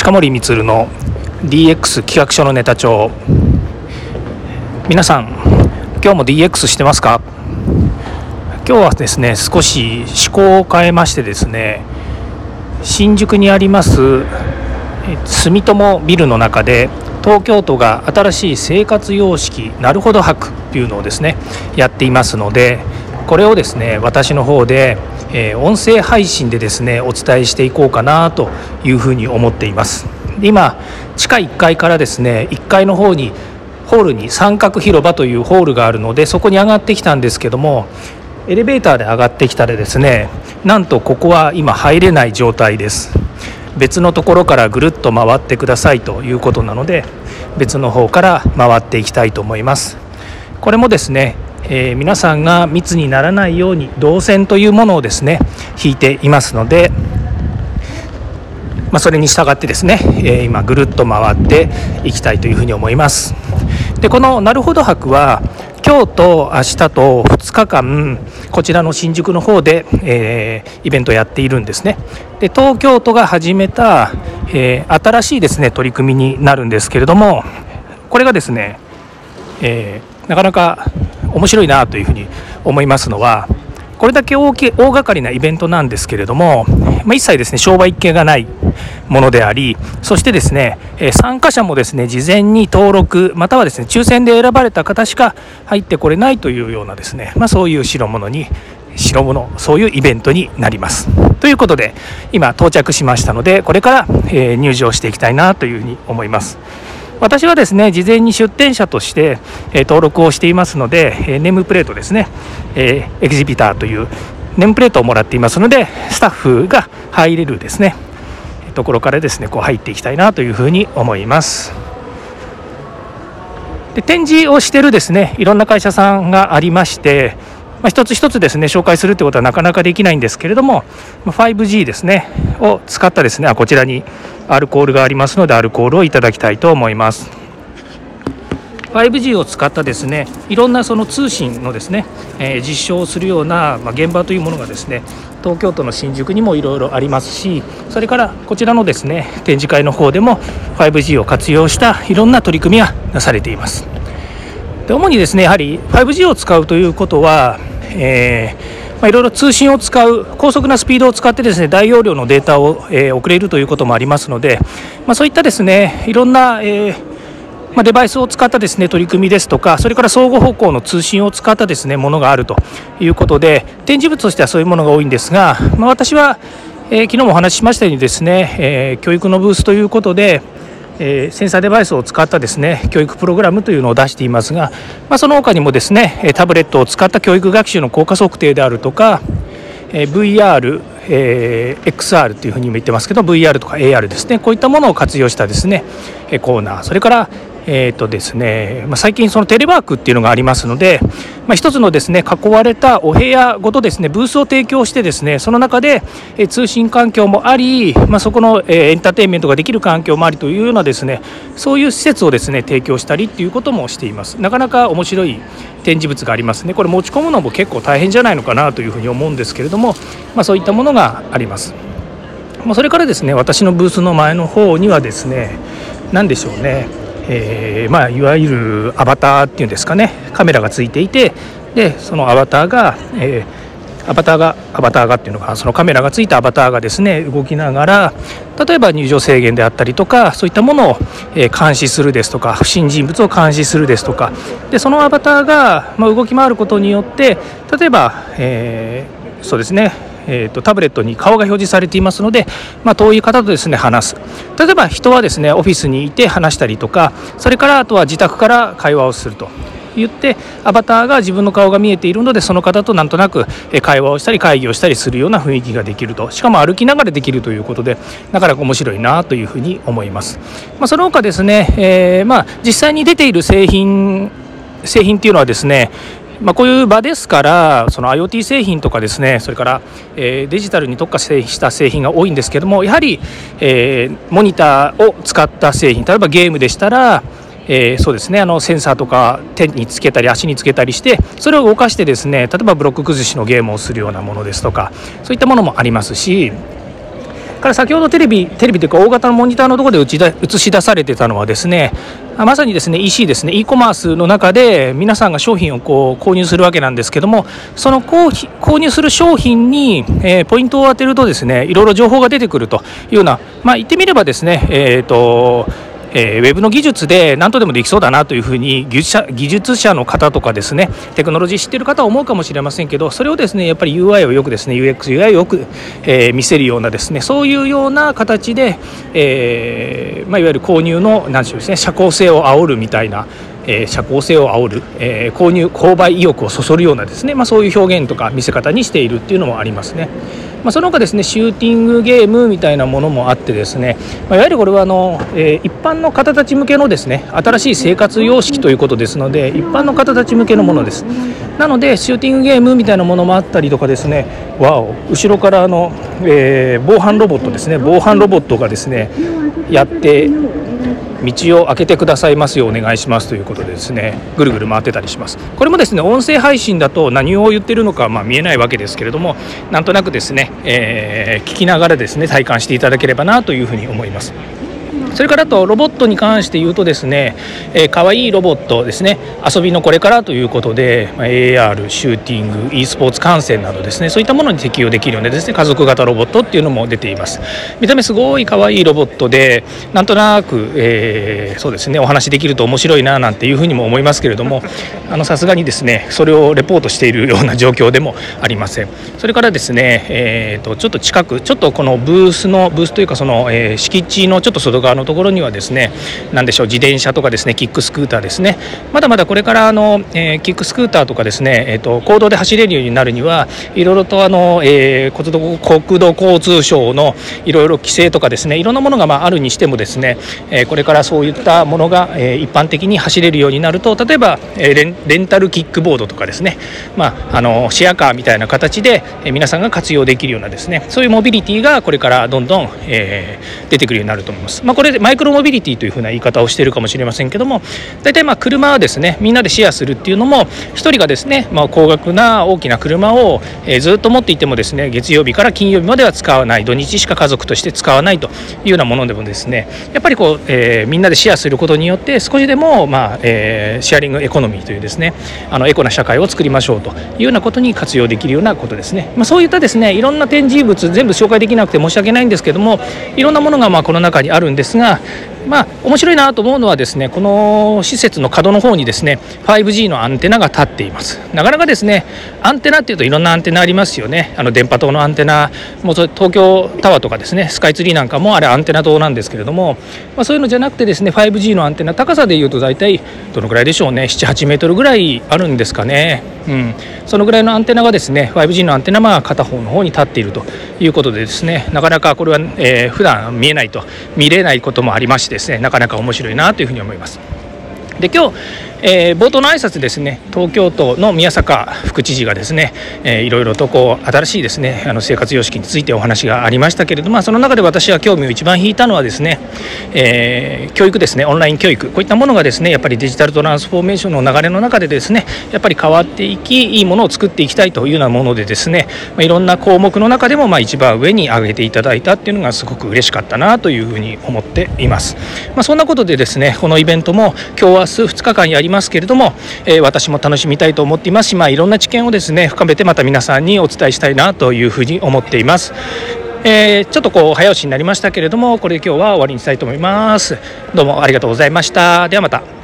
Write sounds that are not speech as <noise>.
近森光の DX 企画書のネタ帳。皆さん今日も DX してますか？今日はですね少し思考を変えましてですね新宿にあります住友ビルの中で東京都が新しい生活様式なるほど博っていうのをですねやっていますのでこれをですね私の方で、えー、音声配信でですねお伝えしていこうかなというふうに思っています。今地下1階からですね1階の方にホールに三角広場というホールがあるのでそこに上がってきたんですけどもエレベーターで上がってきたらですねなんとここは今入れない状態です。別のところからぐるっと回ってくださいということなので別の方から回っていきたいと思います。これもですね、えー、皆さんが密にならないように動線というものをですね引いていますのでまあ、それに従ってですね、えー、今ぐるっと回っていきたいというふうに思います。でこのなるほど博は今日と明日と2日間こちらの新宿の方で、えー、イベントをやっているんですね。で東京都が始めた、えー、新しいですね取り組みになるんですけれどもこれがですね、えー、なかなか面白いなというふうに思いますのはこれだけ大き大掛かりなイベントなんですけれども、まあ、一切ですね商売系がないものでありそしてですね参加者もですね事前に登録またはですね抽選で選ばれた方しか入ってこれないというようなですね、まあ、そういう代物に代物そういうイベントになります。ということで今到着しましたのでこれから、え入場していきたいなというふうに思います。私はですね事前に出展者として、え登録をしていますので、えネームプレートですね、えエキシビターというネームプレートをもらっていますのでスタッフが入れるですねところからですねこう入っていきたいなというふうに思います。で展示をしてるですねいろんな会社さんがありまして、まあ、一つ一つですね紹介するってことはなかなかできないんですけれども 5G ですねを使ったですねあこちらにアルコールがありますのでアルコールをいただきたいと思います。5G を使ったですねいろんなその通信のですね、えー、実証をするような、まあ、現場というものがですね東京都の新宿にもいろいろありますしそれからこちらのですね展示会の方でも 5G を活用したいろんな取り組みがなされていますで主にですねやはり 5G を使うということは、えーまあ、いろいろ通信を使う高速なスピードを使ってですね大容量のデータを、えー、送れるということもありますので、まあ、そういったですねいろんな、えーまあ、デバイスを使ったですね取り組みですとかそれから相互方向の通信を使ったですねものがあるということで展示物としてはそういうものが多いんですが、まあ、私は、えー、昨日もお話ししましたようにですね、えー、教育のブースということで、えー、センサーデバイスを使ったですね教育プログラムというのを出していますが、まあ、その他にもですねタブレットを使った教育学習の効果測定であるとかえ VR、えー、XR というふうにも言ってますけど VR とか AR ですねこういったものを活用したですねコーナーそれからえーとですねまあ、最近、そのテレワークっていうのがありますので、まあ、一つのですね囲われたお部屋ごとですねブースを提供してですねその中で、え通信環境もあり、まあ、そこの、えエンターテインメントができる環境もありというようなですねそういう施設をですね提供したりっていうこともしています。なかなか面白い展示物がありますねこれ持ち込むのも結構大変じゃないのかなというふうに思うんですけれども、ま、そういったものがあります。まそれからですね私のブースの前の方にはですね何でしょうねえー、まあ、いわゆるアバターっていうんですかね。カメラがついていてでそのアバターが、えー、アバターがアバターがっていうのがそのカメラがついたアバターがですね動きながら例えば入場制限であったりとかそういったものを、え、監視するですとか不審人物を監視するですとかでそのアバターが、まあ、動き回ることによって例えば、え、そうですねえーと、タブレットに顔が表示されていますので、まあ、遠い方とですね話す。例えば人はですねオフィスにいて話したりとかそれからあとは自宅から会話をすると。言ってアバターが自分の顔が見えているのでその方となんとなく会話をしたり会議をしたりするような雰囲気ができると。しかも歩きながらできるということでなかなか面白いなというふうに思います、まあ、その他ですね、えー、まあ、実際に出ている製品製品っていうのはですねまあ、こういう場ですからその IoT 製品とかですねそれから、えー、デジタルに特化した製品が多いんですけどもやはり、えー、モニターを使った製品例えばゲームでしたらえー、そうですねあのセンサーとか手につけたり足につけたりしてそれを動かしてですね例えばブロック崩しのゲームをするようなものですとかそういったものもありますしから先ほどテレビテレビというか大型のモニターのところで映し出されてたのはですねまさにですね EC ですね e コマースの中で皆さんが商品をこう購入するわけなんですけどもその購入する商品に、えー、ポイントを当てるとですねいろいろ情報が出てくるというようなまあ言ってみればですねえっ、ー、とえー、ウェブの技術で何とでもできそうだなというふうに技術者技術者の方とかですねテクノロジー知っている方は思うかもしれませんけどそれをですねやっぱり UI をよくですね UXUI をよく、えー、見せるようなですねそういうような形で、えーまあ、いわゆる購入の何でしょうですね社交性を煽るみたいなえー、社交性を煽る、えー、購入購買意欲をそそるようなですね、まあ、そういう表現とか見せ方にしているっていうのもありますね。まあ、その他ですねシューティングゲームみたいなものもあってですね、まあ、いわゆるこれはあの、えー、一般の方たち向けのですね新しい生活様式ということですので一般の方たち向けのものです。なのでシューティングゲームみたいなものもあったりとかですねわお後ろからあの、えー、防犯ロボットですね防犯ロボットがですねやって道を開けてくださいますようお願いしますということでですねぐるぐる回ってたりしますこれもですね音声配信だと何を言ってるのかま見えないわけですけれどもなんとなくですね、えー、聞きながらですね体感していただければなというふうに思います。それからとロボットに関して言うとですね、えー、かわいいロボットですね遊びのこれからということで、まあ、AR シューティング e スポーツ観戦などですねそういったものに適用できるようなですね家族型ロボットっていうのも出ています。見た目すごいかわいいロボットでなんとなく、えー、そうですねお話できると面白いななんていうふうにも思いますけれども <laughs> さすがにですねそれをレポートしているような状況でもありません。それからですね、えーと、ちょっと近くちょっとこのブースのブースというかその、えー、敷地のちょっと外側のところにはですね何でしょう自転車とかですねキックスクーターですねまだまだこれからあの、えー、キックスクーターとかですね、えーと、公道で走れるようになるにはいろいろとあの、えー、国土交通省のいろいろ規制とかですねいろんなものがまああるにしてもですね、えー、これからそういったものが、えー、一般的に走れるようになると例えば、えー、レンレンタルキックボードとかですね、まあ、あのシェアカーみたいな形で、えー、皆さんが活用できるようなですねそういうモビリティがこれからどんどん、えー、出てくるようになると思います。まあ、これでマイクロモビリティというふうな言い方をしているかもしれませんけども大体まあ車はですねみんなでシェアするっていうのも1人がですね、まあ、高額な大きな車を、え、ずっと持っていてもですね月曜日から金曜日までは使わない土日しか家族として使わないというようなものでもですねやっぱりこう、えー、みんなでシェアすることによって少しでも、まあえー、シェアリングエコノミーというですねあのエコな社会を作りましょうというようなことに活用できるようなことですね、まあ、そういったですねいろんな展示物全部紹介できなくて申し訳ないんですけどもいろんなものがまあこの中にあるんです。ですがまあ、面白いなと思うのはですねこの施設の角の方にですね 5G のアンテナが立っています。なかなかですねアンテナっていうといろんなアンテナありますよね。あの電波塔のアンテナもう東京タワーとかですねスカイツリーなんかもあれアンテナ塔なんですけれども、まあ、そういうのじゃなくてですね 5G のアンテナ高さでいうと大体どのぐらいでしょうね？78メートルぐらいあるんですかね、うん、そのぐらいのアンテナがですね 5G のアンテナが片方の方に立っていると。いうことでですねなかなかこれは、えー、普段見えないと見れないこともありましてですねなかなか面白いなというふうに思います。で今日えー、冒頭の挨拶ですね東京都の宮坂副知事がですね、えー、いろいろとこう新しいですねあの生活様式についてお話がありましたけれども、まあ、その中で私は興味を一番引いたのはですね、えー、教育ですねオンライン教育こういったものがですねやっぱりデジタルトランスフォーメーションの流れの中でですねやっぱり変わっていきいいものを作っていきたいというようなものでですね、まあ、いろんな項目の中でもまあ一番上に上げていただいたっていうのがすごく嬉しかったなというふうに思っています。まあ、そんなことでですねこのイベントも今日明日2日間やりますけれどもえー、私も楽しみたいと思っていますし、まあ、いろんな知見をですね深めてまた皆さんにお伝えしたいなというふうに思っています。えー、ちょっとこう早押しになりましたけれどもこれで今日は終わりにしたいと思います。どうもありがとうございました。ではまた。